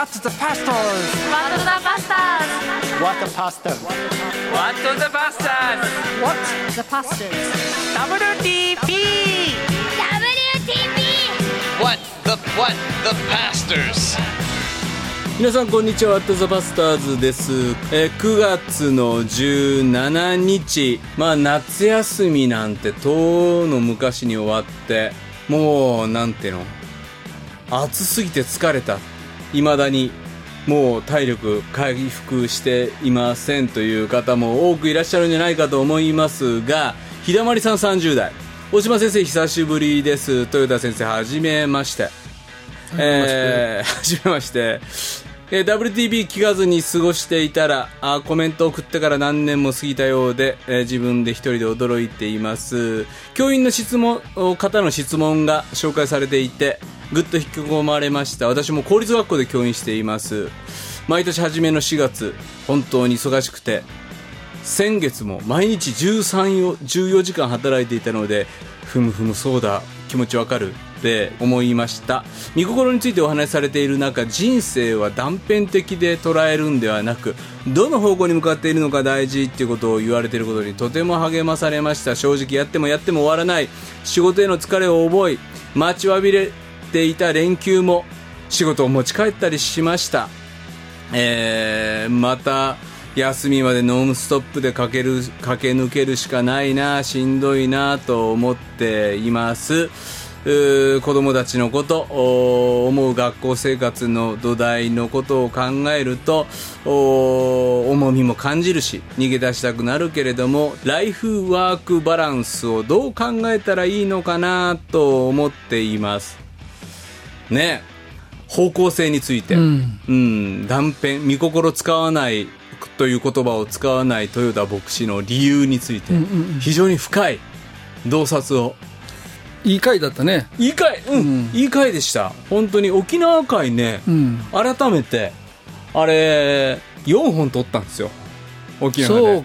What the pastors? What the bastards? What the pastors? What the bastards? What? The pastors. WTP! WTP! What the what the pastors? 皆さんこんにちはワットザバスターズです、えー9月の17日まあ夏休みなんてとうの昔に終わってもうなんていうの暑すぎて疲れた未だにもう体力回復していませんという方も多くいらっしゃるんじゃないかと思いますが日だまりさん30代。大島先生久しぶりです。豊田先生はじめまして。えー、はじめまして。えー WTB 聞かずに過ごしていたらあコメントを送ってから何年も過ぎたようで、えー自分で一人で驚いています。教員の質問方の質問が紹介されていてぐっと引き込まれました。私も公立学校で教員しています。毎年初めの4月本当に忙しくて先月も毎日13 14時間働いていたのでふむふむそうだ気持ちわかるって思いました。見心についてお話しされている中人生は断片的で捉えるんではなくどの方向に向かっているのか大事っていうことを言われていることにとても励まされました。正直やってもやっても終わらない。仕事への疲れを覚え待ちわびれていた連休も仕事を持ち帰ったりしました。えーまた休みまでノンストップで駆ける駆け抜けるしかないなしんどいなと思っています。う子供たちのこと思う学校生活の土台のことを考えると重みも感じるし逃げ出したくなるけれどもライフワークバランスをどう考えたらいいのかなと思っています。ね。方向性について、うん。断片見心使わないという言葉を使わない豊田牧師の理由について、非常に深い洞察を。いい回だったね。いい回。うん、いい回でした。本当に沖縄回ね、ん。改めてあれ4本撮ったんですよ。沖縄で。そう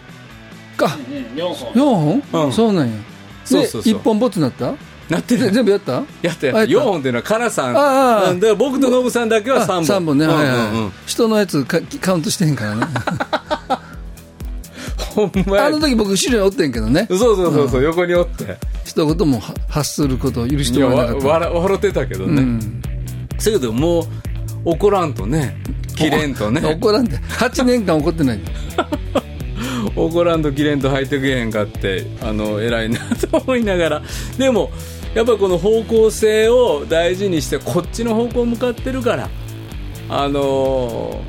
か。4本。うん。そうなんや。そうそうそう。で1本ボツになった？なってるぜ全部やった？やったやったあやった。4本っていうのはカナさん。ああうん。だから僕とノブさんだけは3本。3本ね、うんはいはい、うんうん人のやつかカウントしてへんからね。ほんまや。あの時僕後ろにおってんけどね。そうそうそうそう、横におって。一言もは発することを許してもらえなかった。笑笑ってたけどね、うん。せやけどもう怒らんとね。切れんとね。怒らんで。8年間怒ってない。怒らんと切れんと入ってけへんかってあの偉いなと思いながら。でもやっぱこの方向性を大事にしてこっちの方向向かってるからあの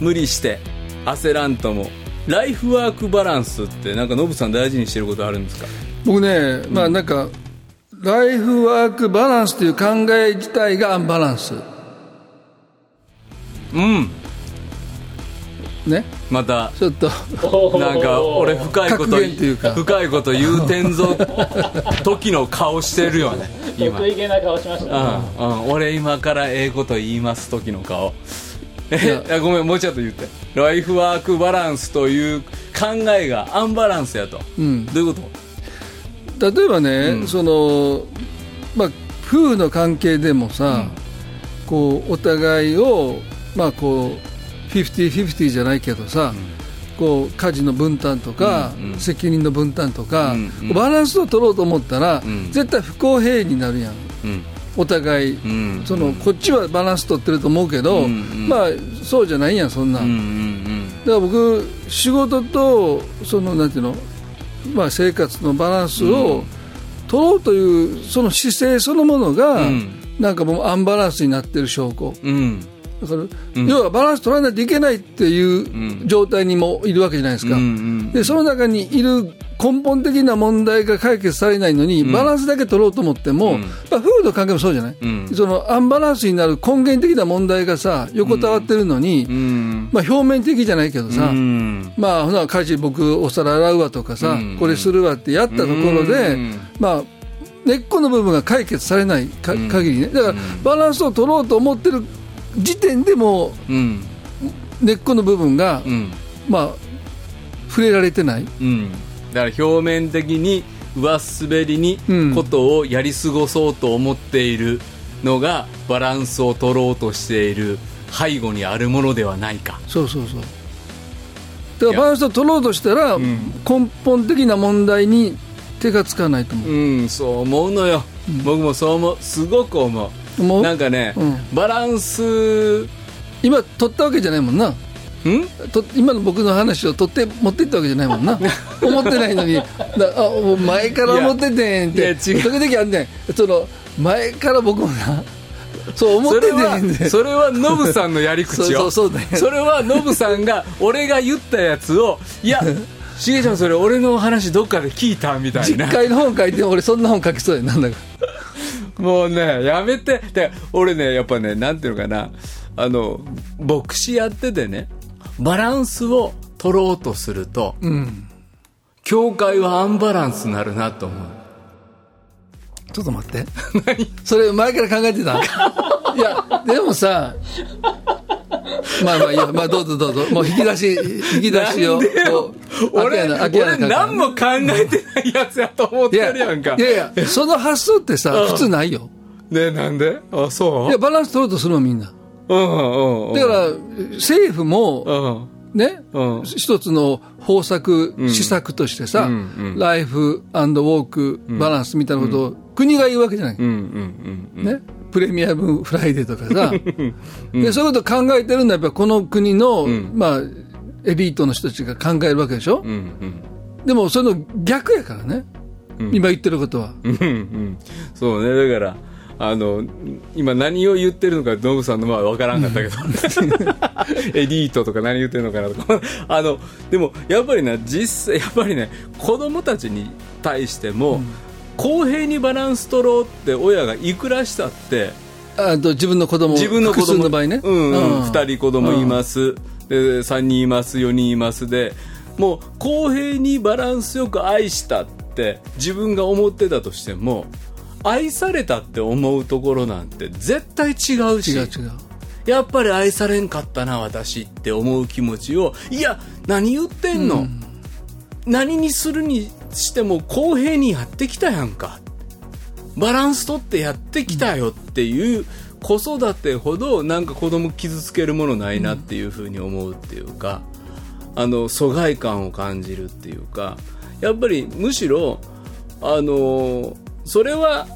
ー無理して焦らんとも。ライフワークバランスってなんかノブさん大事にしてることあるんですか？僕ね、まあなんかライフワークバランスという考え自体がアンバランス。うんね。またちょっと。なんか俺深いこと深いこと言うてんぞ時の顔してるよね今。得意げな顔しましたね。うんうん、俺今からええこと言います時の顔。えいや。ごめんもうちょっと言って。ライフワークバランスという考えがアンバランスやと、ん。どういうこと？例えばね、そのまあ夫婦の関係でもさ、こうお互いをまあこう50-50じゃないけどさ、こう家事の分担とか、責任の分担とか、うんうん。バランスを取ろうと思ったら、ん。絶対不公平になるやん。うん。お互い、ん。そのこっちはバランス取ってると思うけど、うんうん。まあそうじゃないやんそんなん、うんうんだから僕仕事とそのなんていうの、まあ、生活のバランスを取ろうというその姿勢そのものが、ん。なんかもうアンバランスになってる証拠。うんうんだから、要はバランス取らないといけないっていう状態にもいるわけじゃないですか、うんうんでその中にいる根本的な問題が解決されないのに、バランスだけ取ろうと思っても、まあ、夫婦の関係もそうじゃない、ん。そのアンバランスになる根源的な問題がさ横たわってるのに、うん。まあ、表面的じゃないけどさ、うん。まあ、ほな家事僕お皿洗うわとかさ、うん。これするわってやったところで、うん。まあ、根っこの部分が解決されないか限りね。だからバランスを取ろうと思ってる時点でもうん。根っこの部分が、うん。まあ、触れられてない。うん。だから表面的に上滑りにうん。ことをやり過ごそうと思っているのがバランスを取ろうとしている背後にあるものではないか。そうそうそう。だからバランスを取ろうとしたら、根本的な問題に手がつかないと思う、うんそう思うのよ、僕もそう思う。すごく思うもう？なんかね、うん。バランス。ん今取ったわけじゃないもんな。と今の僕の話を取って持ってったわけじゃないもんな。思ってないのに。だあ前から思っててんって。時々あんねん。その前から僕もな。そう思っててそれはんでそれはノブさんのやり口よ。そうそうそうだよ。それはノブさんが俺が言ったやつをいや しげちゃんそれ俺の話どっかで聞いたみたいな。実会の本書いて俺そんな本書きそうやなんだかもうねやめて。で俺ねやっぱねなんていうのかな。あの牧師やっててねバランスを取ろうとすると、教会はアンバランスになるなと思う。ちょっと待って。それ前から考えてた？いやでもさまあまあいいよまあどうぞどうぞ。もう引き出し引き出しを俺俺何も考えてないやつやと思ってるやんか。いやいやその発想ってさ普通ないよ。ねなんで？あそう？いやバランス取ろうとするのみんな。うんうんうんだから政府もうん。ね、うん。一つの方策、施策としてさ、ライフウォークバランスみたいなことを国が言うわけじゃない、うんうんうん。ね、プレミアムフライデーとかさ、でそういうこと考えてるのはやっぱこの国の、まあ、エリートの人たちが考えるわけでしょ、うんうん。でもその逆やからね、今言ってることは。うんうん。そうね。だからあの今何を言ってるのかノブさんのは分からんかったけど。エリートとか何言ってるのかなとか。あのでもやっぱりな実際やっぱりね子供たちに対しても、公平にバランス取ろうって親がいくらしたってあと自分の子供自分の子供の場合ね、うんうんうん。2人子供います、で3人います4人います。でもう公平にバランスよく愛したって自分が思ってたとしても愛されたって思うところなんて絶対違うし違う違う。やっぱり愛されんかったな私って思う気持ちをいや何言ってんの、何にするにしても公平にやってきたやんか。バランス取ってやってきたよっていう子育てほどなんか子供傷つけるものないなっていうふうに思うっていうか、あの疎外感を感じるっていうかやっぱりむしろあのそれは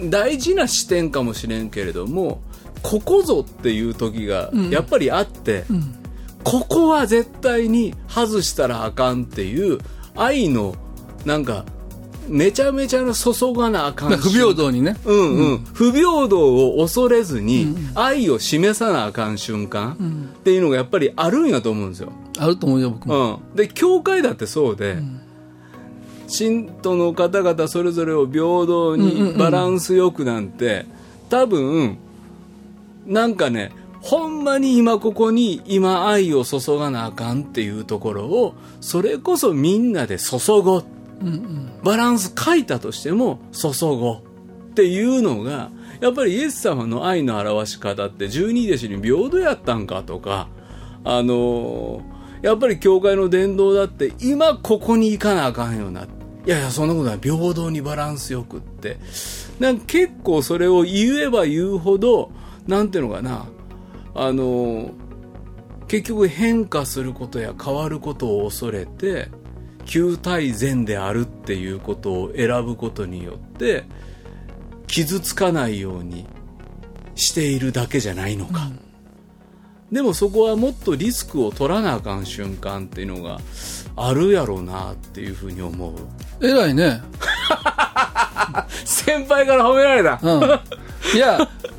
大事な視点かもしれんけれどもここぞっていう時がやっぱりあって、ここは絶対に外したらあかんっていう愛のなんかめちゃめちゃな注がなあかん不平等にね、うんうん、不平等を恐れずに愛を示さなあかん瞬間っていうのがやっぱりあるんやと思うんですよ。あると思うよ僕も、うん、で教会だってそうで、信徒の方々それぞれを平等にバランスよくなんて、多分なんかねほんまに今ここに今愛を注がなあかんっていうところをそれこそみんなで注ごう、バランス書いたとしても注ごうっていうのがやっぱりイエス様の愛の表し方って十二弟子に平等やったんかとかあのーやっぱり教会の伝道だって今ここに行かなあかんよないやいやそんなことない。平等にバランスよくって。なんか結構それを言えば言うほどなんていうのかな。あの結局変化することや変わることを恐れて旧体善であるっていうことを選ぶことによって傷つかないようにしているだけじゃないのか、でもそこはもっとリスクを取らなあかん瞬間っていうのがあるやろうなっていうふうに思う。偉いね、先輩から褒められた、うん、いや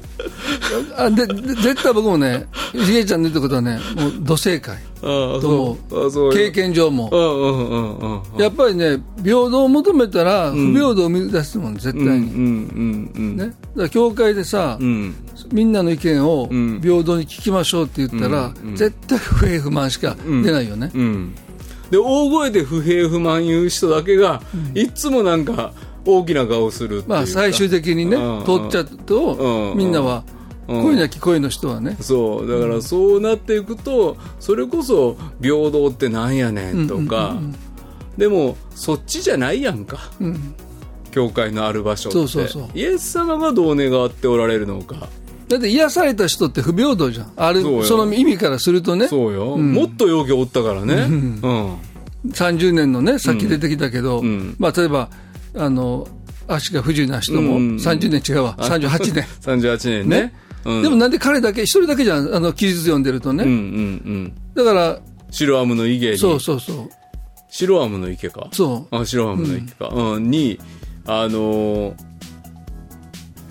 あでで絶対僕もねしげちゃんの言ったことはねもう土正解と思そう。経験上も。やっぱりね平等を求めたら不平等を生み出すもん絶対に、ね、だ教会でさ、うん。みんなの意見をん。平等に聞きましょうって言ったら、絶対不平不満しか出ないよね、うん、で大声で不平不満言う人だけが、いっつもなんか大きな顔をするまあ最終的にね、うん通っちゃうと、うんみんなは、うん。声なき声の人はね、そう。だからそうなっていくとそれこそ平等ってなんやねんとか、でもそっちじゃないやんか、教会のある場所って。そうそうそう。イエス様がどう願っておられるのか。だって癒された人って不平等じゃん。あるその意味からするとね。そうよ、もっと容疑おったからね。うん、30年のね先出てきたけど、ん。まあ、例えばあの足が不自由な人もうん30年違うわ、38年。38年ね。ね。うん、でもなんで彼だけ、一人だけじゃん、あの記述読んでるとね、うんうんうん。だから、白アムの池に。そうそうそう、白アムの池か。そう、あ白アムの池か、うん。にあのー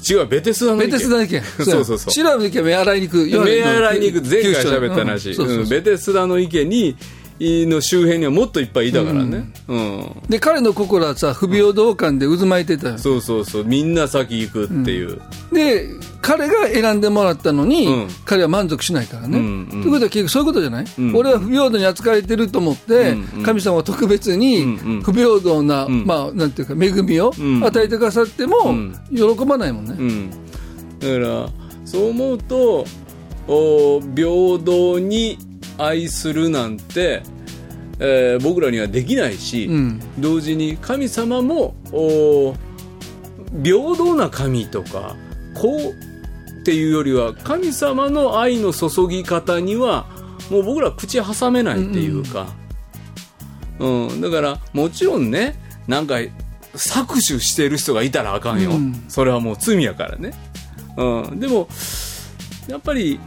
違うベテスダの池。ベテスダの池、そうそうそう。白の池は目洗いに行く、目洗いに行く。前回喋った話、うん。そうそうそう。うん。ベテスダの池にの周辺にはもっといっぱいいたからね、うん。で彼の心はさ、不平等感で渦巻いてた。よそうそうそう。みんな先行くっていう、で彼が選んでもらったのに、うん。彼は満足しないからね。うんうん。ということは結局そういうことじゃない、ん。俺は不平等に扱われてると思って、うんうん。神様は特別にうんうん。不平等な、ん。まあ、なんていうか恵みをん。与えてくださっても、ん。喜ばないもんね。うん、だからそう思うとお平等に愛するなんて、えー僕らにはできないし、うん。同時に神様もお平等な神とかこうっていうよりは神様の愛の注ぎ方にはもう僕ら口挟めないっていうか、うん。だからもちろんねなんか搾取してる人がいたらあかんよ、うん。それはもう罪やからね、うん、でもやっぱり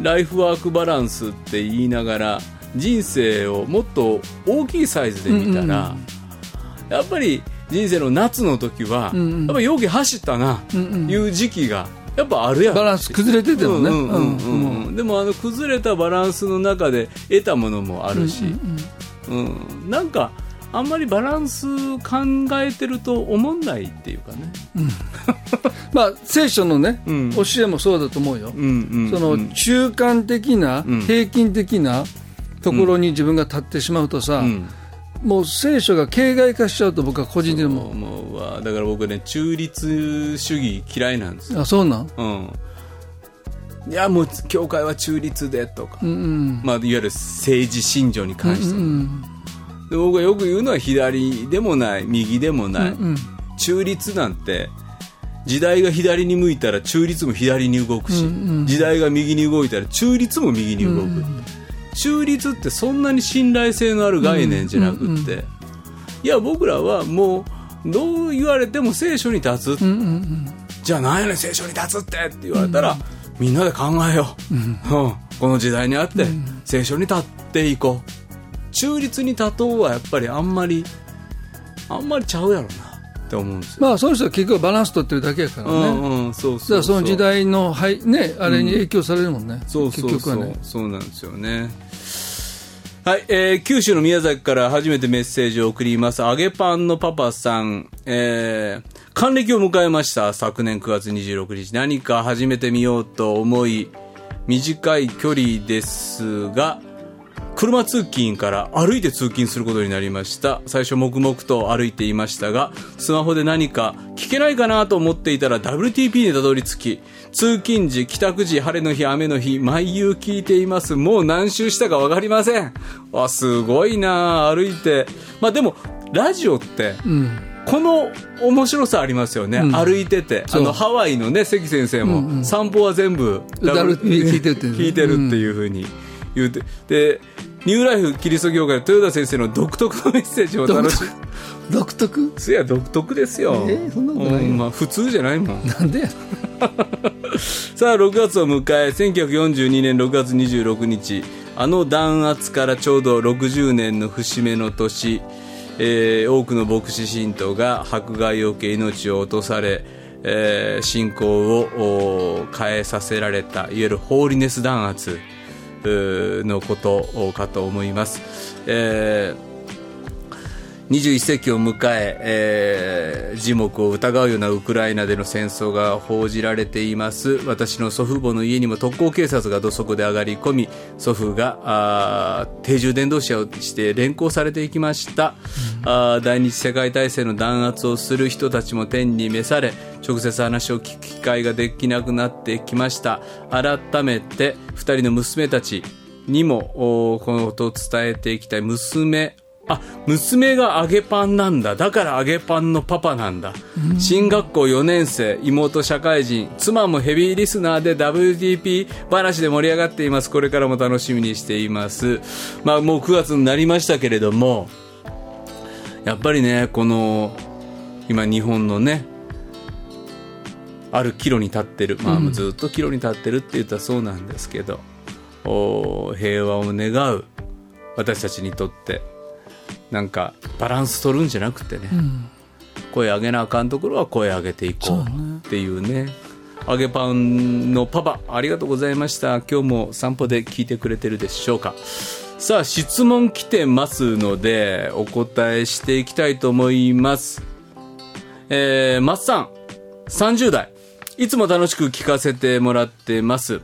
ライフワークバランスって言いながら人生をもっと大きいサイズで見たら、やっぱり人生の夏の時は、んうん。やっぱ容器走ったな、いう時期がやっぱあるやん。バランス崩れててもね。うんうんうんうん。うんでもあの崩れたバランスの中で得たものもあるし、うん。なんかあんまりバランス考えてると思んないっていうかね。まあ、聖書のね、うん。教えもそうだと思うよ。うんうんその中間的な、ん。平均的なところに自分が立ってしまうとさ、うん。もう聖書が形骸化しちゃうと僕は個人的にも。思うわ。だから僕ね中立主義嫌いなんですよ、あそうなん？うん、いやもう教会は中立でとか、うんうん。まあ、いわゆる政治信条に関して、うんで僕がよく言うのは左でもない右でもない、うん中立なんて時代が左に向いたら中立も左に動くし、時代が右に動いたら中立も右に動く、中立ってそんなに信頼性のある概念じゃなくって、いや僕らはもうどう言われても聖書に立つ、うんうんじゃあ何やねん聖書に立つってって言われたら、みんなで考えよう、うんこの時代にあって、聖書に立っていこう中立に立とうはやっぱりあんまりあんまりちゃうやろなって思うんですよ、まあその人は結局バランス取ってるだけやからね、うんうんそうそうその時代の、はいね、あれに影響されるもんね、そうそうそう、結局はね。そうなんですよね。はい、えー九州の宮崎から初めてメッセージを送ります。揚げパンのパパさん、えー、還暦を迎えました。昨年9月26日。何か始めてみようと思い、短い距離ですが、車通勤から歩いて通勤することになりました。最初黙々と歩いていましたがスマホで何か聞けないかなと思っていたら WTP にたどり着き通勤時帰宅時晴れの日雨の日毎夕聞いています。もう何周したか分かりません。あすごいな。歩いて。まあでもラジオって、うんこの面白さありますよね、ん。歩いててあのハワイのね関先生も、散歩は全部 WTP 聞いてるって聞いてるっていうふうに言うて、でニューライフキリスト教会の豊田先生の独特のメッセージを楽しみ独特？そや独特ですよ。えそんなことないよ。うんまあ、普通じゃないもん。なんでや？さあ6月を迎え1942年6月26日。あの弾圧からちょうど60年の節目の年、えー多くの牧師信徒が迫害を受け命を落とされ、えー信仰をお変えさせられたいわゆるホーリネス弾圧のことかと思います、えー21世紀を迎ええー、耳目を疑うようなウクライナでの戦争が報じられています。私の祖父母の家にも特攻警察が土足で上がり込み祖父が定住伝道者をして連行されていきました、あー第二次世界大戦の弾圧をする人たちも天に召され直接話を聞く機会ができなくなってきました。改めて2人の娘たちにもおこのことを伝えていきたい。娘あ、娘が揚げパンなんだ。だから揚げパンのパパなんだ。進学校4年生、妹社会人、妻もヘビーリスナーで WTP 話で盛り上がっています。これからも楽しみにしています。まあもう9月になりましたけれども、やっぱりね、この、今日本のね、ある岐路に立ってる、まあ、ずっと岐路に立ってるって言ったらそうなんですけど、お平和を願う私たちにとってなんかバランス取るんじゃなくてね、声上げなあかんところは声上げていこうっていうね。揚げパンのパパありがとうございました。今日も散歩で聞いてくれてるでしょうか。さあ質問来てますのでお答えしていきたいと思います。えー、松さん30代いつも楽しく聞かせてもらってます。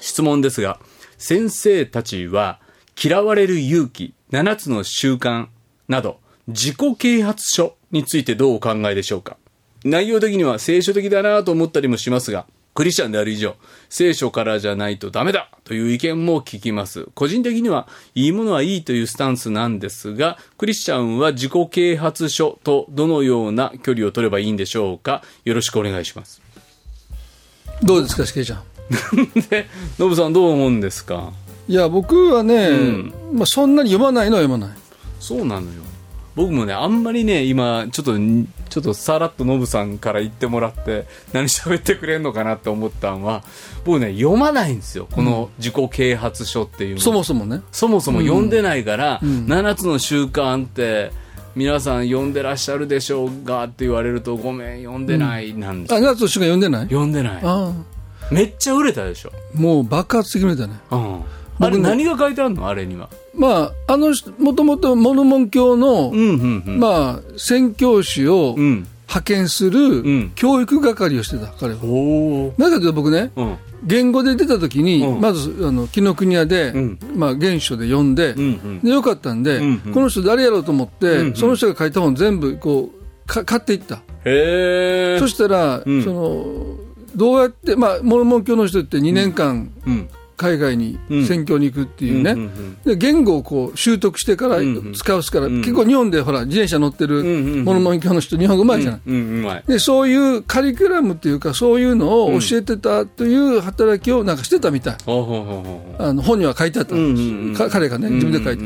質問ですが先生たちは嫌われる勇気7つの習慣など自己啓発書についてどうお考えでしょうか？内容的には聖書的だなと思ったりもしますがクリスチャンである以上聖書からじゃないとダメだという意見も聞きます。個人的にはいいものはいいというスタンスなんですがクリスチャンは自己啓発書とどのような距離を取ればいいんでしょうか？よろしくお願いします。どうですかしけいちゃん。で ノブさんどう思うんですか？いや僕はね、ん。まあ、そんなに読まないのは読まない。そうなのよ。僕もねあんまりね今ちょっとちょっとさらっとノブさんから言ってもらって何喋ってくれんのかなって思ったんは僕ね読まないんですよ。この自己啓発書っていうの、そもそもね。そもそも読んでないから、ん。7つの習慣って皆さん読んでらっしゃるでしょうがって言われるとごめん読んでないなんですよ、あ夏の人が読んでない？読んでない。あめっちゃ売れたでしょ、あもう爆発的に売れたね。うん、あれ何が書いてあるの？あれには。まああの人もともとモルモン教の、うんうんうん。まあ宣教師をうん。派遣するん。教育係をしてた彼は、おおなぜかというと僕ねうん。言語で出た時に、うん。まずあの紀ノ国屋で、ん。まあ、原書で読んで,、うんうん。でよかったんで、うんうん。この人誰やろうと思って、うんうん。その人が書いた本全部こうか買っていった、へえそしたら、うん。そのどうやって、まあ、モルモン教の人って2年間うん海外にうん。宣教に行くっていうね、で言語をこう習得してから使うすから、ん。結構日本でほら自転車乗ってるんうんうん。モルモン教の人日本語うまいじゃない、でそういうカリキュラムっていうかそういうのを教えてたという働きをなんかしてたみたい、あの本には書いてあったんです、彼がね自分で書いて、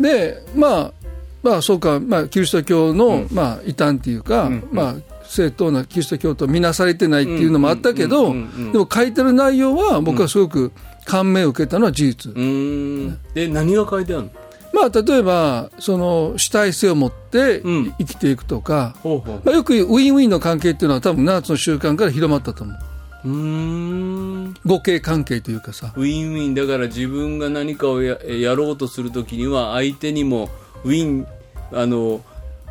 でまあまあそうか、まあ、キリスト教の、うん。まあ、異端っていうか、まあ正当なキリスト教と見なされてないっていうのもあったけど、でも書いてる内容は僕はすごく感銘を受けたのは事実、うん。うんで何が書いてあるの？まあ例えばその主体性を持ってうん。生きていくとか、ほうほう。まあ、よくウィンウィンの関係っていうのは多分7つの習慣から広まったと思う。うーん。互恵関係というかさ。ウィンウィン。だから自分が何かをややろうとするときには相手にもウィンあの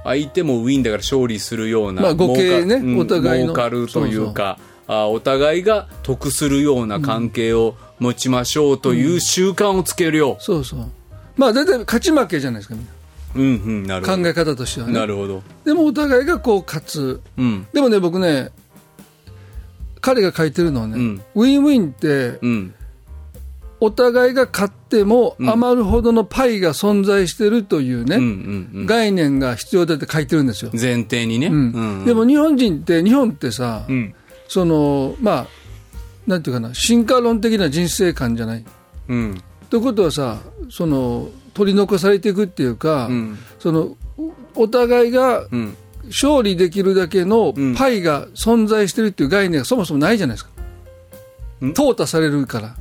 相手もウィンだから勝利するような、まあ互恵ねお互いの。儲かるというかあお互いが得するような関係を持ちましょうという習慣をつけるよ、そうそう。まあ大体勝ち負けじゃないですかみんな。うんうんなるほど。考え方としてはね。なるほど。でもお互いがこう勝つ。うん。でもね僕ね彼が書いてるのはね、うん。ウィンウィンってうんお互いが勝っても余るほどのパイが存在してるというね、うんうんうん。概念が必要だって書いてるんですよ、前提にね、うん。うんでも日本人って日本ってさ、うん。そのまあなんていうかな進化論的な人生観じゃない。うん。ということはさその取り残されていくっていうか、うん。そのお互いがうん。勝利できるだけのうん。パイが存在してるっていう概念がそもそもないじゃないですか。うん。淘汰されるから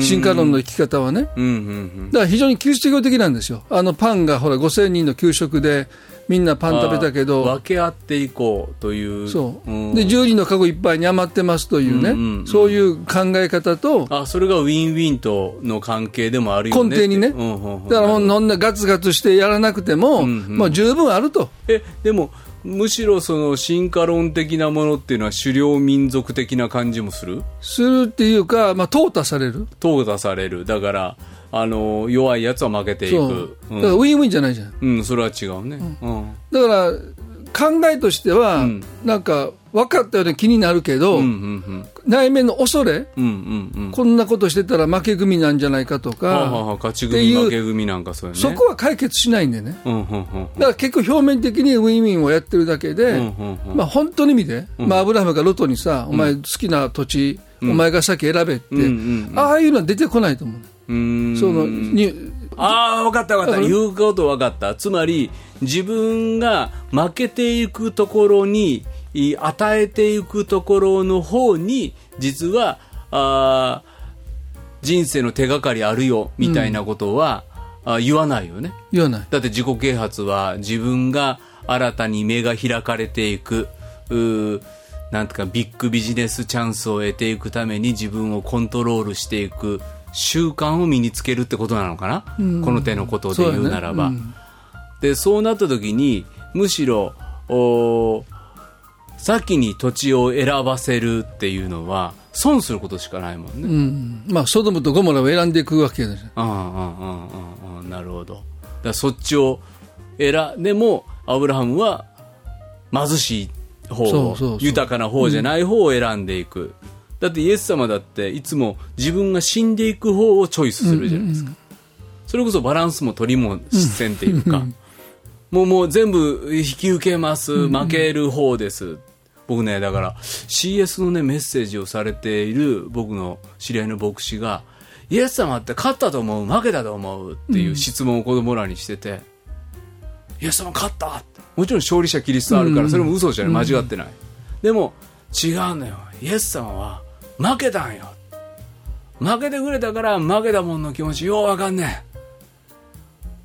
進化論の生き方はね。うんうんだから非常にキリスト教的なんですよ。あのパンがほら5000人の給食でみんなパン食べたけあど、分け合っていこうという。そう。ん。で、10人のカゴいっぱいに余ってますというね、うんうんうん。そういう考え方と、あそれがウィンウィンとの関係でもあるよね根底にね。うんうんうん。だからもうそんなガツガツしてやらなくても、うんうん。まあ十分あると。えでもむしろその進化論的なものっていうのは狩猟民族的な感じもする？するっていうか、まあ淘汰される。淘汰される。だからあの弱いやつは負けてい。く。だからウィンウィンじゃないじゃん。うん、うん、それは違うね。うん。だから、考えとしては、うん。なんか分かったような気になるけど、うんうん内面の恐れ、うんうんうん。うんこんなことしてたら負け組なんじゃないかとか、はあはあはあ勝ち組負け組なんかそうよね。そこは解決しないんでね。うんうんうん。だから結構表面的にウィンウィンをやってるだけで、うんうんうん。まあ本当の意味で、まあアブラハムがロトにさ、お前好きな土地、お前が先選べって、うんうんうん。ああいうのは出てこないと思う。うそのにああ分かった分かった。うん。言うこと分かった。つまり自分が負けていくところにい与えていくところの方に実はあー人生の手がかりあるよみたいなことは、あ言わないよね。言わない。だって自己啓発は自分が新たに目が開かれていく。うーなんていうかビッグビジネスチャンスを得ていくために自分をコントロールしていく。習慣を身につけるってことなのかな、この手のことで言うならば。そうやね。でそうなった時にむしろお先に土地を選ばせるっていうのは損することしかないもんね。うん。まあ、ソドムとゴモラを選んでいくわけです。うんうんうんうんうん。なるほど。だそっちを選でもアブラハムは貧しい方豊かな方じゃない方を選んでいく、だってイエス様だっていつも自分が死んでいく方をチョイスするじゃないですか、それこそバランスも取りもせんっていうか、もうもう全部引き受けます。負ける方です、僕ねだから CS のねメッセージをされている僕の知り合いの牧師がイエス様って勝ったと思う負けたと思うっていう質問を子供らにしてて、イエス様勝ったって。もちろん勝利者キリストあるからそれも嘘じゃない。間違ってない、でも違うのよ。イエス様は負けたんよ。負けてくれたから負けたもんの気持ちようわかんねん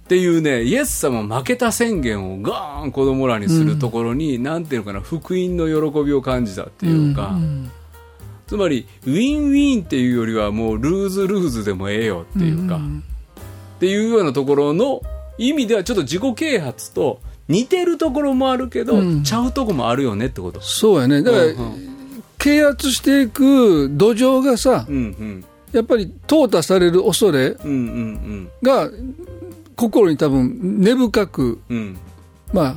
っていうねイエス様負けた宣言をガーン子供らにするところに、なんていうのかな福音の喜びを感じたっていうか、つまりウィンウィンっていうよりはもうルーズルーズでもええよっていうか、っていうようなところの意味ではちょっと自己啓発と似てるところもあるけど、ちゃうとこもあるよねってこと。そうやね。だから、うん啓発していく土壌がさ、うんうん。やっぱり淘汰される恐れうんうん。が心に多分根深く、うん。うんまあ、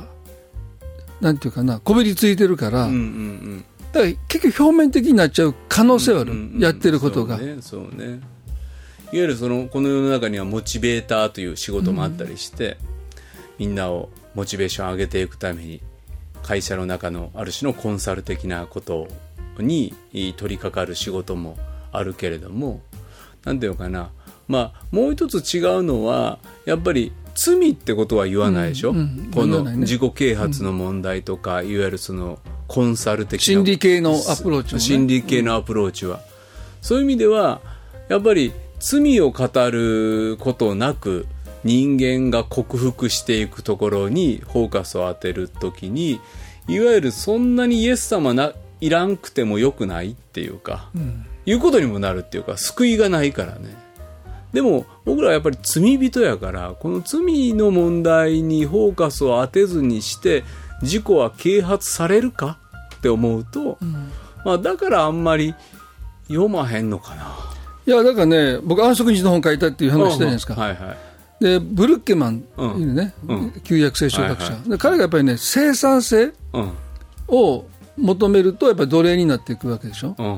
なんていうかな、こびりついてるから、うんうん。だから結局表面的になっちゃう可能性はある、うんうんうん。やってることが。そうねそうね。いわゆるそのこの世の中にはモチベーターという仕事もあったりして、みんなをモチベーション上げていくために会社の中のある種のコンサル的なことに取り掛かる仕事もあるけれどもなんていうのかなまあもう一つ違うのはやっぱり罪ってことは言わないでしょ、うんうん。この自己啓発の問題とか、いわゆるそのコンサル的な心理系のアプローチもね。心理系のアプローチは、そういう意味ではやっぱり罪を語ることなく人間が克服していくところにフォーカスを当てるときにいわゆるそんなにイエス様ないらんくてもよくないっていうか、いうことにもなるっていうか救いがないからねでも僕らはやっぱり罪人やからこの罪の問題にフォーカスを当てずにして事故は啓発されるか？って思うと、まあ、だからあんまり読まへんのかな。いや、だからね、僕、安息日の本書いたっていう話したじゃないですか。はいはい。で、ブルッケマンうんいるね、うん旧約聖書学者、はいはで彼がやっぱりね、生産性うん。を求めると、やっぱり奴隷になっていくわけでしょ。うんうんうん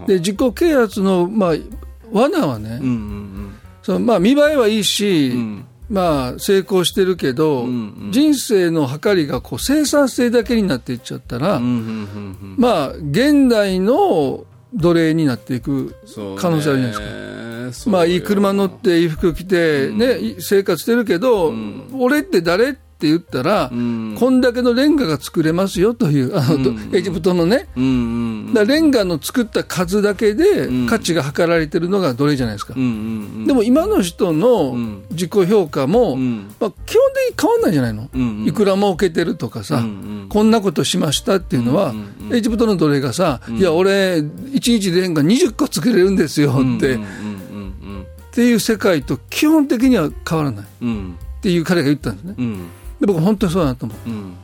うん。で、自己啓発の、まあ、罠はね、うんうんそのまあ、見栄えはいいし、んまあ、成功してるけど、んうん人生の計りがこう生産性だけになっていっちゃったら、うん。うんうんうんうん。まあ、現代の奴隷になっていく可能性あるじゃないですか。まあ、いい車乗って、いい服着て、ね、い生活してるけど、俺って誰って言ったら、ん。こんだけのレンガが作れますよという、あの、エジプトのね、うんうんだレンガの作った数だけで価値が測られてるのが奴隷じゃないですか。うんうんでも今の人のん。自己評価も、ん。まあ、基本的に変わんないんじゃないの、うんうん。いくら儲けてるとかさ、うんうん。こんなことしましたっていうのは、エジプトの奴隷がさ、いや、俺、1日でレンガ20個作れるんですよって、うんうんうんっていう世界と基本的には変わらない。っうん。うんていう彼が言ったんですね。うんで僕本当にそうだなと思う。うん。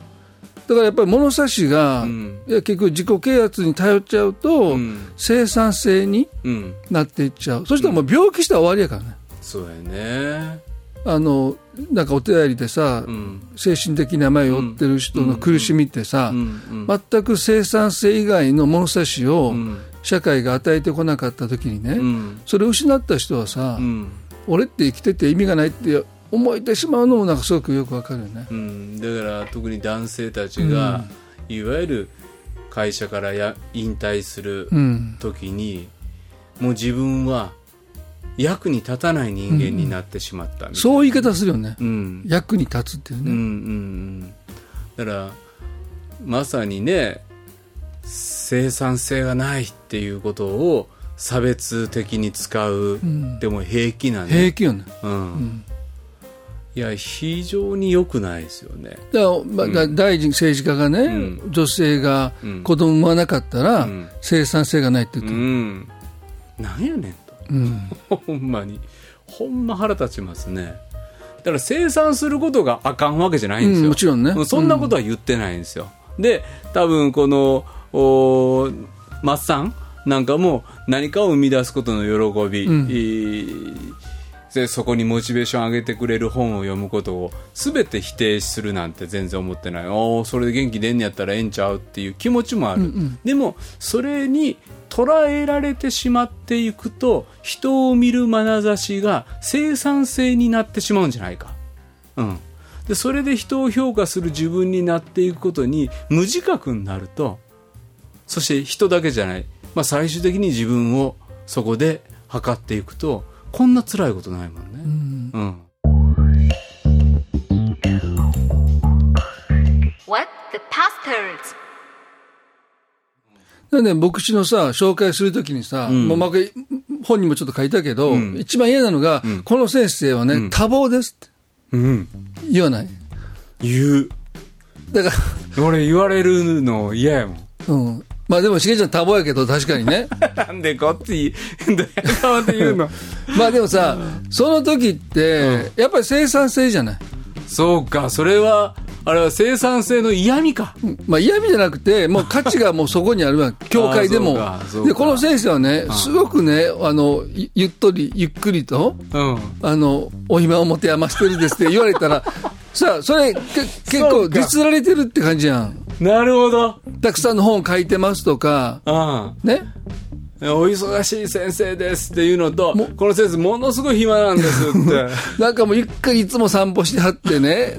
だからやっぱり物差しが、ん。いや結局自己啓発に頼っちゃうと、ん。生産性にうん。なっていっちゃう。そしたらもう病気したら終わりやからね。そうやね。あのなんかお手やりでさ、うん。精神的に病を負ってる人の苦しみってさ、うん。全く生産性以外の物差しをん。社会が与えてこなかった時にね、うん。それを失った人はさ、うん。俺って生きてて意味がないって思えてしまうのもなんかすごくよくわかるよね。うん、だから特に男性たちが、いわゆる会社からや引退するうん。時に、もう自分は役に立たない人間になってしまったそういう言い方するよね。うん。役に立つっていうね。うんうんうん。だからまさにね生産性がないっていうことを差別的に使う、ん。でも平気なね。平気よね。うんいや非常に良くないですよね。だから、まあだ大臣、政治家がね、う女性がうん。子供産まなかったら、うん。生産性がないって言うってる、ん。なんやねんうん。と ほんまに。ほんま腹立ちますね。だから生産することがあかんわけじゃないんですよ、うんもちろんね。うそんなことは言ってないんですよ、で多分このおマッサンなんかも何かを生み出すことの喜び、うんえーでそこにモチベーション上げてくれる本を読むことを全て否定するなんて全然思ってない。おーそれで元気出んねやったらええんちゃうっていう気持ちもある、でもそれに捉えられてしまっていくと人を見る眼差しが生産性になってしまうんじゃないか、うん、でそれで人を評価する自分になっていくことに無自覚になるとそして人だけじゃない、まあ、最終的に自分をそこで測っていくとこんな辛いことないもんね。うん。What the pastors? なんで牧師のさ、紹介するときにさ、もうまく本にもちょっと書いたけど、一番嫌なのが、この先生はね、多忙ですってうん。言わない。言う。だか俺言われるの嫌やもん。ら、うん。まあでも、しげちゃん多忙やけど、確かにね。なんでこっち、どうやって言うの？まあでもさ、その時って、やっぱり生産性じゃない？そうか、それは、あれは生産性の嫌味か。まあ嫌味じゃなくて、もう 価値がもうそこにあるわ。教会でもで、この先生はね、すごくね、あの、ゆゆっとり、ゆっくりと、うん。あの、お暇を持て余してるですって言われたら、さあ、それ、け結構、ディスられてるって感じやん。なるほど。たくさんの本書いてますとか、うん。ね？お忙しい先生ですっていうのと、この先生ものすごい暇なんですって。なんかもうゆっくりいつも散歩してはってね。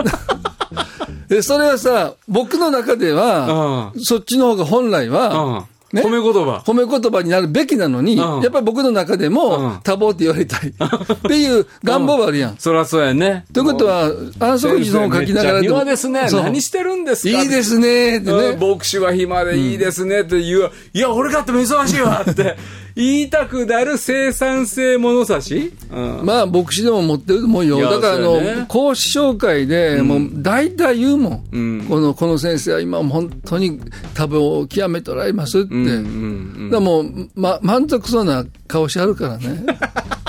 で、それはさ、僕の中では、そっちの方が本来うん。は、ね褒め言葉。褒め言葉になるべきなのに、うんやっぱり僕の中でうんも、多忙って言われたい。っていう願望はあるやん。そりゃそうやね。ということは、安息日の本書きながら先生めっちゃ暇ですね。そう何してるんですかいいですねってね。うん牧師は暇でいいですねって言う、いや、俺かっても忙しいわって 言いたくなる生産性物差し、うん。まあ、牧師でも持ってると思うよ。だから、あそうやね。の、講師紹介で、もう、大体言うもん。うん。この、この先生は今、本当に多忙を極めておられますって。うんうんだからもう、ま、満足そうな顔してあるからね。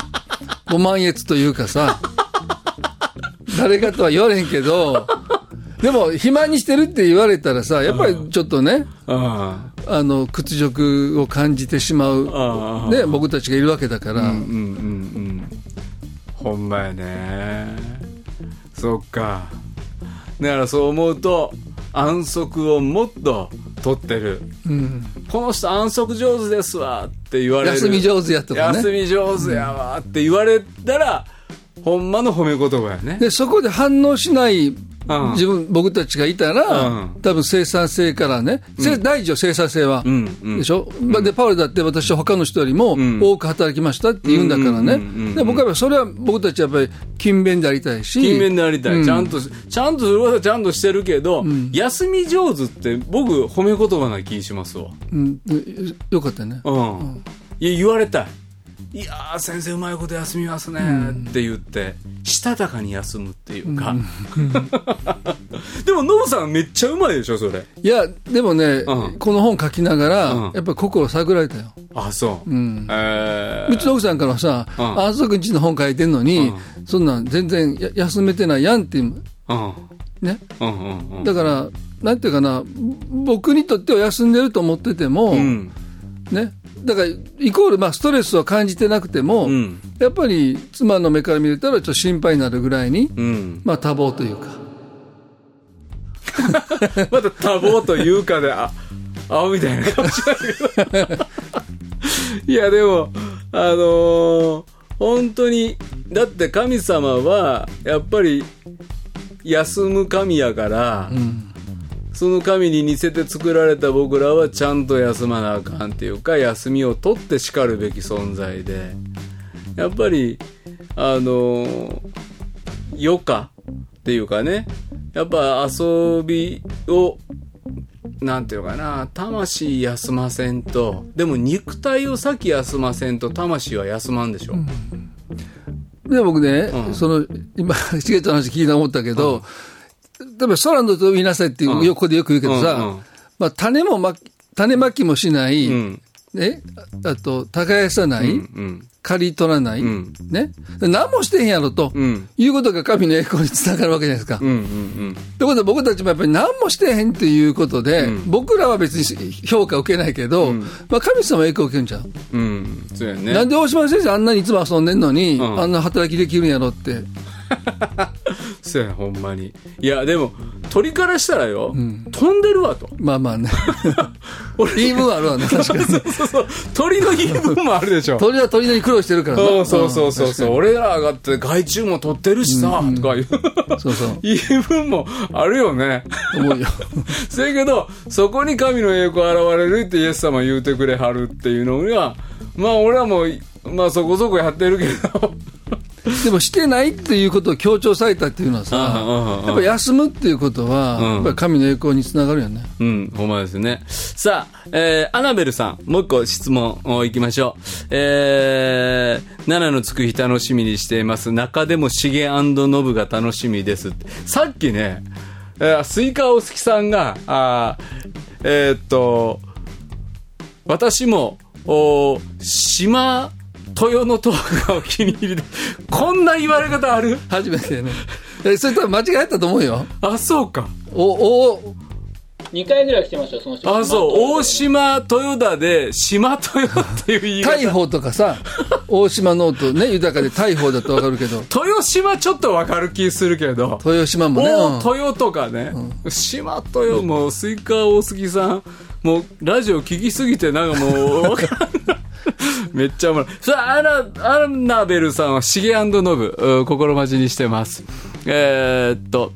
ご満悦というかさ、誰かとは言われへんけど、でも、暇にしてるって言われたらさ、やっぱりちょっとね、ああの、屈辱を感じてしまう、ね、僕たちがいるわけだから、うんうんうんうん。ほんまやね。そっか。だからそう思うと安息をもっと取ってる。うん。この人安息上手ですわって言われる。休み上手やとかね。休み上手やわって言われたら、ほんまの褒め言葉やね。で、そこで反応しないうん自分、僕たちがいたら、うん。多分生産性からね、せ大事よ、生産性は。でしょ、まで、パウルだって私は他の人よりもん。多く働きましたって言うんだからね。で僕はそれは僕たちはやっぱり勤勉でありたいし。勤勉でありたい、うん。ちゃんとちゃんとそれはちゃんとしてるけど、休み上手って僕褒め言葉な気しますわ。うん、よかったね。うん、いや言われたいいやー先生うまいこと休みますね。って言ってしたたかに休むっていうか、でもノブさんめっちゃうまいでしょそれ。いや、でもね、うん。この本書きながら、うん。やっぱり心探られたよ。あそう、ん。えー。うちの奥さんからはさ、うん。安息日の本書いてんのに、そんなん全然や休めてないやんっていう、うん。ね。うんうんうん。だから、なんていうかな、僕にとっては休んでると思ってても、うん。ね。だから、イコール、まあ、ストレスを感じてなくても、うんやっぱり妻の目から見れたら、ちょっと心配になるぐらいに、うん。まあ、多忙というか。また多忙というかで、あ、青みたいな顔してるけど。いや、でも、あのー本当に、だって神様は、やっぱり、休む神やから、その神に似せて作られた僕らはちゃんと休まなあかんっていうか、休みを取って叱るべき存在で、やっぱり、あのー余暇っていうかね、やっぱ遊びを、なんていうのかな、魂休ませんと、でも肉体を先休ませんと魂は休まんでしょ。で、僕ね、うん。その、今、しげちゃんの話聞いて思ったけど、例えば空の飛びなさいっていう、うん横でよく言うけどさ、うんうんまあ、種もま、種まきもしない、うん。ね、あと、耕さない、うん。刈り取らない、んね、何もしてへんやろと、うんいうことが神の栄光につながるわけじゃないですか。うん。うん。ということは僕たちもやっぱり何もしてへんっていうことで、僕らは別に評価を受けないけど、まあ神様は栄光を受けるんちゃう、うん。うん。そうやね。なんで大島先生あんなにいつも遊んでんのに、んあんな働きできるんやろって。そうや、ほんまに。いや、でも、鳥からしたらよ、飛んでるわと。まあまあね。俺言い分あるわね、確かに。そうそうそう。鳥の言い分もあるでしょ。鳥は鳥なりに苦労してるからそうなそうそうそうそう。ん俺らがって害虫も取ってるしさ、とかいう。そうそう言い分もあるよね。思うよ。せやけど、そこに神の栄光現れるってイエス様言うてくれはるっていうのが、まあ俺はもう、まあそこそこやってるけど、でもしてないっていうことを強調されたっていうのはさ、やっぱ休むっていうことは、うんやっぱり神の栄光につながるよね。うん、ほんまですね。さあ、えー、アナベルさん、もう一個質問をいきましょう。えー、七のつく日楽しみにしています。中でもしげノブが楽しみです。さっきね、えー、スイカお好きさんが、あーえーっと、私も、お島豊のトークがお気に入りで、こんな言われ方ある？初めてね。えそれ多分間違えたと思うよ。あ、そうか。お、お、2回ぐらい来てましたよ、その人。あ、そう、大島豊田で、島豊っていう言い方。大砲とかさ、大島ノートね、豊かで大砲だとわかるけど、豊島ちょっとわかる気するけど。豊島もね、う豊とかね、島豊もうスイカ大好きさん、もうラジオ聞きすぎてなんかもうわかんない。めっちゃおもろい。さあ、アナ、アナベルさんはシゲノブ、心待ちにしてます。えーっと、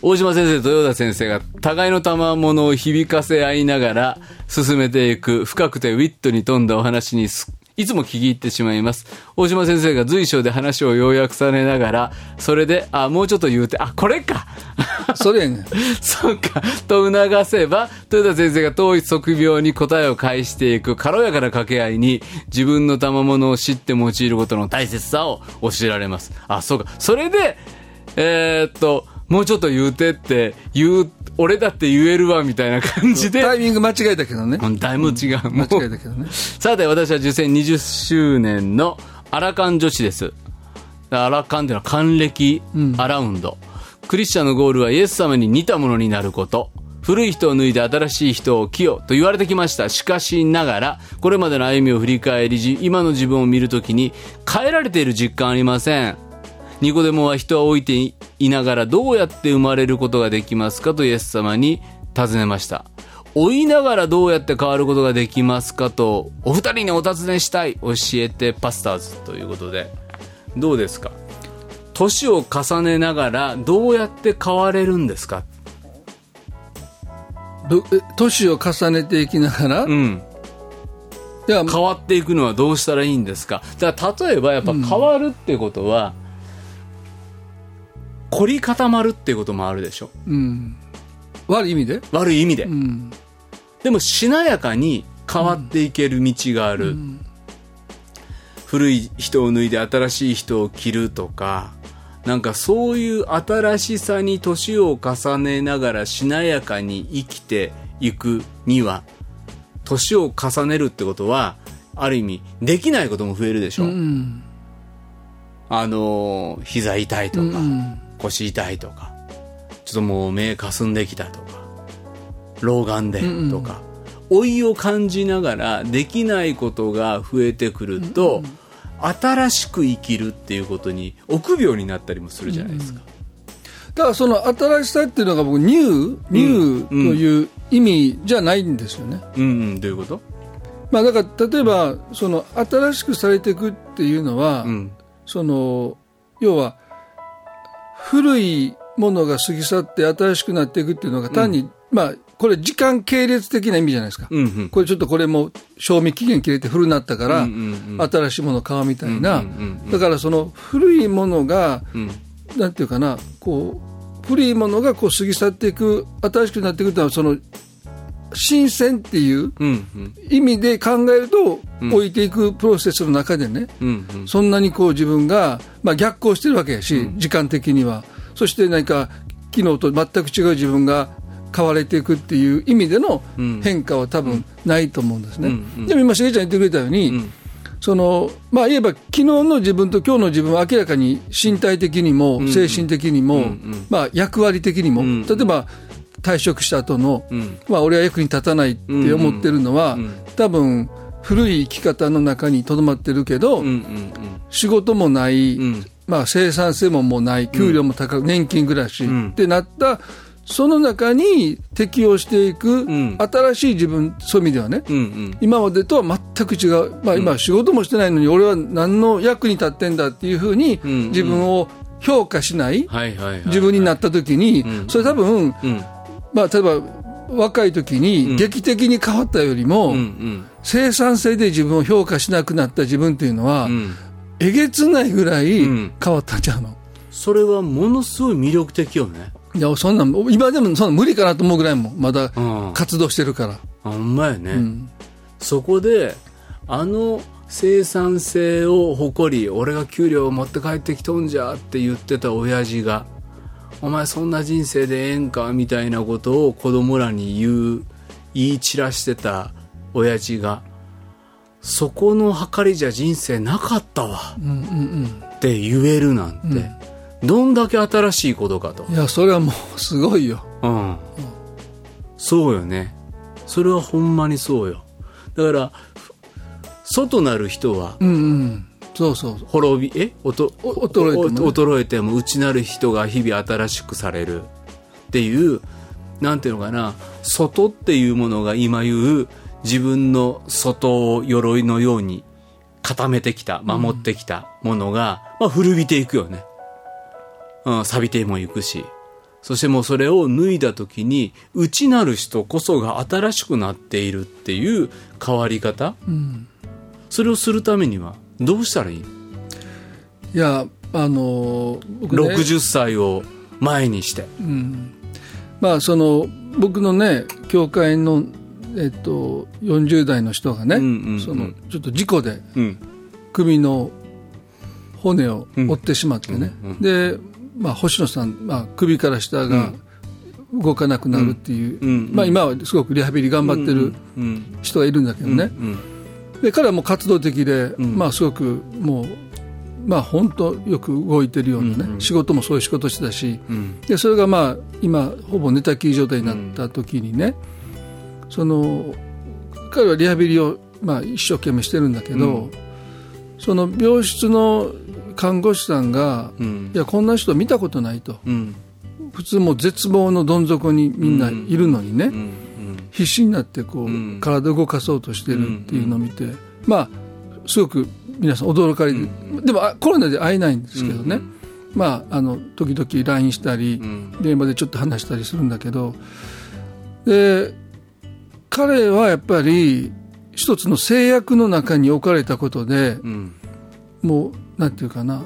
大島先生とヨ田先生が互いの賜物を響かせ合いながら進めていく深くてウィットに富んだお話にすっいつも聞き入ってしまいます。大島先生が随所で話を要約されながら、それで、あ、もうちょっと言うて、あ、これかそれやねん。そうか、と促せば、豊田先生が統一測病に答えを返していく軽やかな掛け合いに、自分の賜物を知って用いることの大切さを教えられます。あ、そうか。それで、えーっと、もうちょっと言うてって、言う、俺だって言えるわ、みたいな感じで、タイミング間違えたけどね。うんだいぶ違う。もう間違えたけどね。さて、私は受選20周年のアラカン女子です。アラカンっていうのは還暦アラウンド、クリスチャンのゴールはイエス様に似たものになること。古い人を脱いで新しい人を着よと言われてきました。しかしながら、これまでの歩みを振り返り、じ今の自分を見るときに変えられている実感ありません。ニコデモは人を置いていながらどうやって生まれることができますかとイエス様に尋ねました。追いながらどうやって変わることができますかと、お二人にお尋ねしたい、教えてパスターズということで、どうですか？年を重ねながらどうやって変われるんですか？年を重ねていきながら、うん。変わっていくのはどうしたらいいんですか？だから例えばやっぱ変わるってことは、凝り固まるってこともあるでしょ？うん。悪い意味で？悪い意味で。うん。でもしなやかに変わっていける道がある、古い人を脱いで新しい人を着るとかなんかそういう新しさに年を重ねながらしなやかに生きていくには年を重ねるってことはある意味できないことも増えるでしょ、うん。あのー膝痛いとか、うん。腰痛いとかちょっともう目かすんできたとか老眼でとか、老いを感じながらできないことが増えてくると、新しく生きるっていうことに臆病になったりもするじゃないですか。だからその新しさっていうのが僕ニューニューという意味じゃないんですよね、うん、うん、どういうこと？まあ、だから例えばその新しくされていくっていうのは、うん。その要は古いものが過ぎ去って新しくなっていくっていうのが単に、まあこれ時間系列的な意味じゃないですか、うんうん。これちょっとこれも賞味期限切れて古なったから、うんうんうん。新しいものを買うみたいな、うんうんうん。だからその古いものが、うん。なんていうかなこう古いものがこう過ぎ去っていく新しくなっていくっていうのはその新鮮っていう。意味で考えると、うん。置いていくプロセスの中でね。そんなにこう自分が、まあ、逆行してるわけやし、時間的には。そして何か昨日と全く違う自分が変われていくっていう意味でのうん。変化は多分ないと思うんですね。でも今、しげちゃん言ってくれたように、うん。そのまあ言えば昨日の自分と今日の自分は明らかに身体的にもん。精神的にも、まあ役割的にも、うん。例えば退職した後の、うん。まあ俺は役に立たないって思ってるのは、うんうん多分古い生き方の中にとどまってるけど、うんうん仕事もない、うん。まあ、生産性ももうない給料も高く、年金暮らし、ん。ってなったその中に適応していく、ん。新しい自分そういう意味ではね、うんうん。今までとは全く違う、まあ、今仕事もしてないのに俺は何の役に立ってんだっていうふうにうん自分を評価しない。自分になった時に、うん。それ多分、うん。まあ、例えば若い時に劇的に変わったよりも、うんうん。生産性で自分を評価しなくなった自分っていうのは、うん。えげつないぐらいうん。変わったんちゃうの、それはものすごい魅力的よね。いやそんなん今でもそんなん無理かなと思うぐらいもまだうん。活動してるから、あほんまやね、ん。そこであの生産性を誇り俺が給料を持って帰ってきとんじゃって言ってた親父がお前そんな人生でええんかみたいなことを子供らに言う言い散らしてた親父がそこの計りじゃ人生なかったわうんうんうんって言えるなんて、どんだけ新しいことかといやそれはもうすごいようん。そうよね。それはほんまにそうよ。だから、ふ外なる人は、うんうんそうそう滅び、え？おとお衰えてもね。お衰えても内なる人が日々新しくされる。っていう、なんていうのかな、外っていうものが今言う自分の外を鎧のように固めてきた、守ってきたものが、まあ古びていくよね。うん、錆びてもいくし。そしてもうそれを脱いだ時に、内なる人こそが新しくなっているっていう変わり方。それをするためにはどうしたらいい？のいやあのね60歳を前にして。まあその僕のね教会のえっと40代の人がね、うんうんうん。そのちょっと事故でうん。首の骨を折ってしまってね、うんうんで、まあ、星野さん、まあ、首から下が動かなくなるっていう、うん。うん。まあ、今はすごくリハビリ頑張ってるうん。人がいるんだけどね、うん。で彼はもう活動的で、ん。まあ、すごくもう、まあ、本当よく動いてるようなね、仕事もそういう仕事してたし、うん。でそれがまあ今ほぼ寝たきり状態になった時にね、その彼はリハビリを、まあ、一生懸命してるんだけど、その病室の看護師さんが、うん。いやこんな人見たことないと。うん。普通もう絶望のどん底にみんないるのにね、うん。必死になってこう、うん。体を動かそうとしてるっていうのを見て、まあすごく皆さん驚かれて、でもあコロナで会えないんですけどね、まああの時々 LINE したり、ん。電話でちょっと話したりするんだけど。で彼はやっぱり一つの制約の中に置かれたことで、うん。もうなんていうかな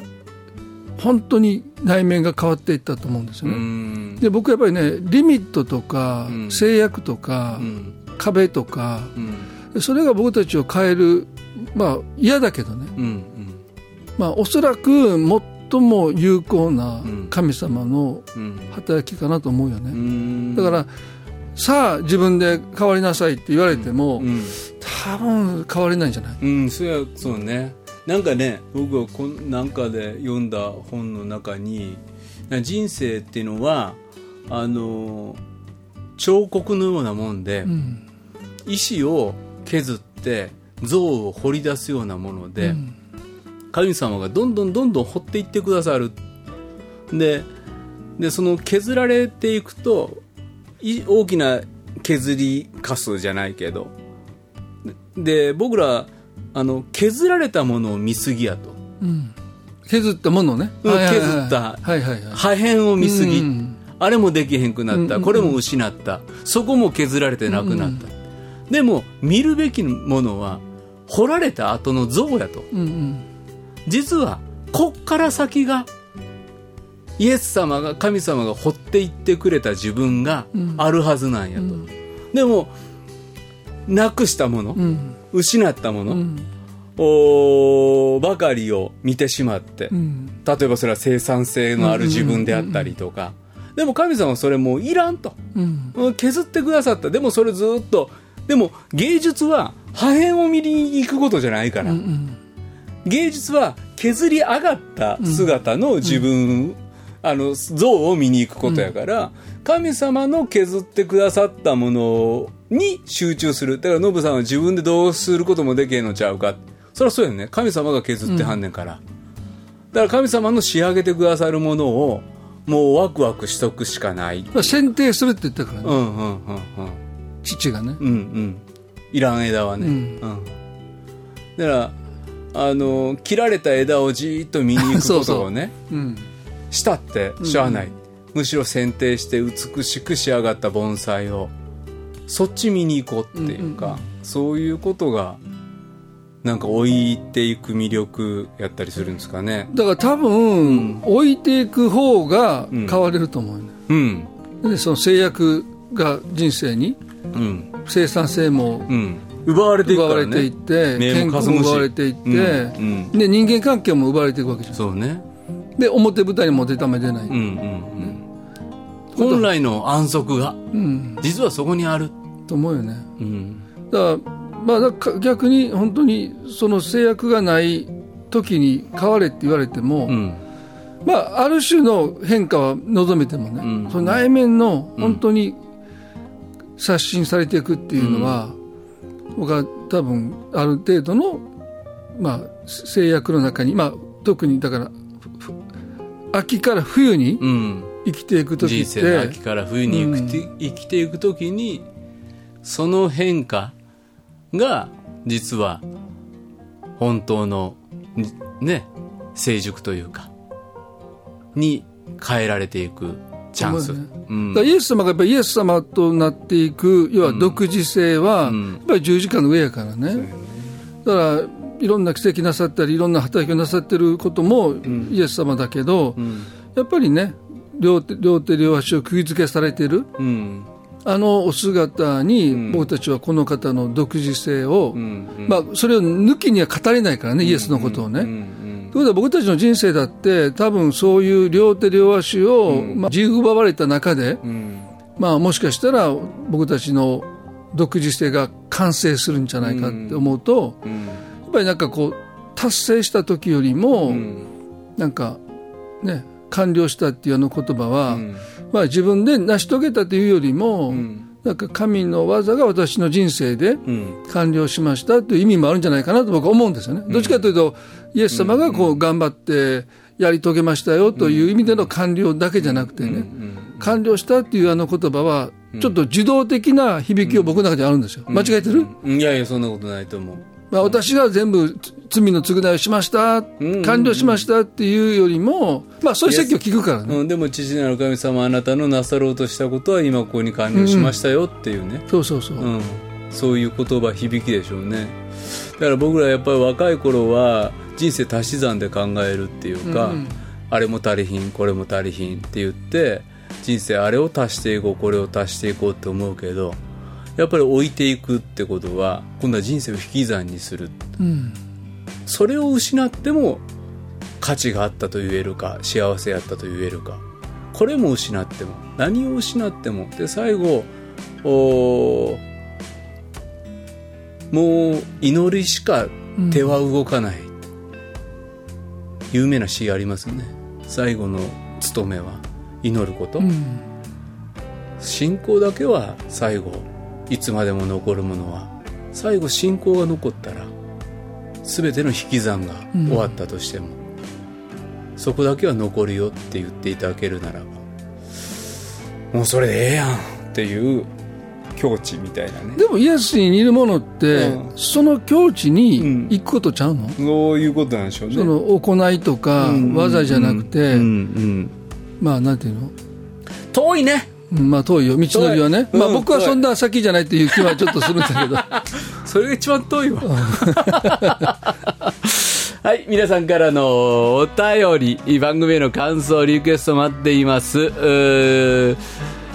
本当に内面が変わっていったと思うんですようね。ん。で僕やっぱりねリミットとか、うん制約とか、うん。壁とかうん。それが僕たちを変えるまあ嫌だけどね、うん。まあ、おそらく最も有効なうん神様のうん。働きかなと思うよね、うん。だからさあ自分で変わりなさいって言われても、うん。多分変われないんじゃない？うん、そうや、そうね。なんかね、僕はこんなんかで読んだ本の中に、な人生っていうのは、あの、彫刻のようなもんで、うん。石を削って像を掘り出すようなもので、神様がどんどんどんどん掘っていってくださる。ででその削られていくとい大きな削りかすじゃないけど。で僕らあの削られたものを見すぎやと。削ったものね、削った。破片を見すぎ、うん。あれもできへんくなった、うんうん。うんこれも失った。そこも削られてなくなった、でも見るべきものは掘られた後の像やと。うんうん実はこっから先がイエス様が神様が掘っていってくれた自分があるはずなんやと、でもなくしたもの、うん失ったもの、うん。おーばかりを見てしまって、うん。例えばそれは生産性のある自分であったりとか、でも神様はそれもういらんと、うん。うん削ってくださった。でもそれずっと。でも芸術は破片を見に行くことじゃないから、うん芸術は削り上がった姿の自分、あの像を見に行くことやから、神様の削ってくださったものに集中する。だからノブさんは自分でどうすることもできへんのちゃうか。そりゃそうやね。神様が削ってはんねんから、だから神様の仕上げてくださるものをもうワクワクしとくしかない。まあ選定するって言ったからね、うんうんうんうん。父がね。うんうん。いらん枝はね、ううん。んだからあの切られた枝をじーっと見に行くことをね うん。したってしゃあない、むしろ剪定して美しく仕上がった盆栽をそっち見に行こうっていうか、そういうことがなんか置いていく魅力やったりするんですかね。だから多分、置いていく方が変われると思うよ。ね、うん。でその制約が人生にうん。生産性もうん。奪われていくね。奪われていって、目健康も奪われていって、うん。うん。で人間関係も奪われていくわけじゃん。そうね。で表舞台にも出た目出ない、うんうんうん。本来の安息がうん。実はそこにあると思うよね。うん。だから,、まあ、だから逆に本当にその制約がない時に変われって言われても、うん。まあ、ある種の変化は望めてもね、うん。その内面の本当に刷新されていくっていうのは、僕は多分ある程度の、まあ、制約の中に、まあ、特にだから秋から冬にうん。生きていく時人って、生の秋から冬に生きて,、生きていく時にその変化が実は本当のにね成熟というかに変えられていくチャンス、そうん。イエス様がやっぱりイエス様となっていく要は独自性は、うん。やっぱり十字架の上やからね、だからいろんな奇跡なさったりいろんな働きをなさってることもイエス様だけど、うん。やっぱりね両手両手両足を釘付けされてる。うんあのお姿に僕たちはこの方の独自性を、まあ、それを抜きには語れないからね、イエスのことをね。うんということは僕たちの人生だって多分そういう両手両足を、まあ、自由奪われた中で、うん。まあ、もしかしたら僕たちの独自性が完成するんじゃないかって思うと、うん。やっぱりなんかこう達成した時よりも、うん。なんかね完了したっていうあの言葉は、うんまあ、自分で成し遂げたというよりも、ん。なんか神の技が私の人生でうん。完了しましたという意味もあるんじゃないかなと僕は思うんですよね。どっちかというと、イエス様がこう頑張ってやり遂げましたよという意味での完了だけじゃなくてね、完了したっていうあの言葉は、ちょっと受動的な響きを僕の中であるんですよ。間違えてる、いやいやそんなことないと思うまあ、私が全部罪の償いをしました、完了しましたっていうよりも、まあそういう説教聞くからね。うん、でも父なる神様あなたのなさろうとしたことは今ここに完了しましたよっていうね、そうそうそう。うん。そういう言葉響きでしょうね。だから僕らやっぱり若い頃は人生足し算で考えるっていうか、うん。あれも足りひんこれも足りひんって言って人生あれを足していこうこれを足していこうって思うけどやっぱり置いていくってことは今度は人生を引き算にする。うんそれを失っても価値があったと言えるか幸せやったと言えるか。これも失っても何を失っても。で最後もう祈りしか手は動かない、有名な詩ありますね。最後の務めは祈ること、うん。信仰だけは最後いつまでも残るものは最後信仰が残ったら全ての引き算が終わったとしても、そこだけは残るよって言っていただけるならばもうそれでええやんっていう境地みたいなね。でもイエスに似るものって、うん。その境地に行くことちゃうの、そういうことなんでしょうね。その行いとかうん。技じゃなくて、うん。うん。まあなんていうの？遠いね。うんまあ遠いよ。道のりはね、まあ、僕はそんな先じゃないっていう気はちょっとするんだけど。それが一番遠いわ。はい、皆さんからのお便り、番組への感想、リクエスト待っています。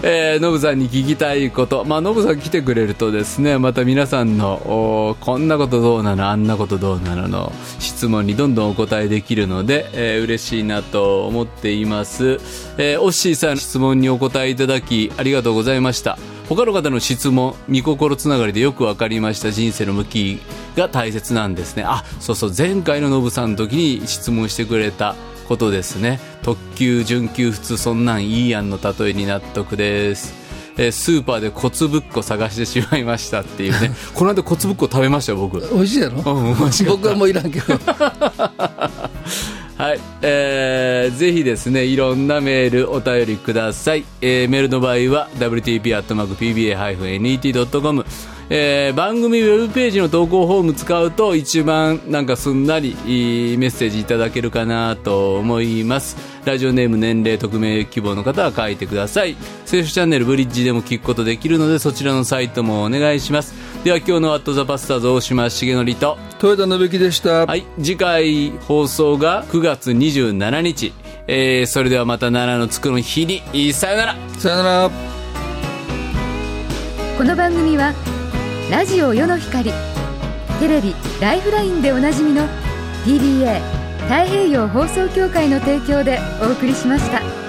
えー、ノブさんに聞きたいこと、まあ、ノブさん来てくれるとですね、また皆さんの、こんなことどうなの、あんなことどうなのの質問にどんどんお答えできるので、えー嬉しいなと思っています。えーオッシーさん、質問にお答えいただき、ありがとうございました。他の方の質問、見心つながりでよく分かりました人生の向きが大切なんですね。あ、そうそう、前回のノブさんの時に質問してくれたことですね。特急、準急、普通、そんなんいいやんの例えに納得です。えースーパーでコツぶっこ探してしまいましたっていうね。この間コツぶっこ食べましたよ、僕。美味しいやろ？うん僕はもういらんけど はい、えーぜひですね、いろんなメールお便りください。えーメールの場合は、wtp.pba-net.com、えー番組ウェブページの投稿フォーム使うと一番なんかすんなりいいメッセージいただけるかなと思います。ラジオネーム、年齢、匿名希望の方は書いてください。聖書チャンネルブリッジでも聞くことできるので、そちらのサイトもお願いします。では今日のワットザバスターズ大島重則と、豊田信樹でした、はい、次回放送が9月27日。えーそれではまた奈良のつくの日に、さよならさよならこの番組はラジオ世の光テレビ「ライフライン」でおなじみの PBA 太平洋放送協会の提供でお送りしました。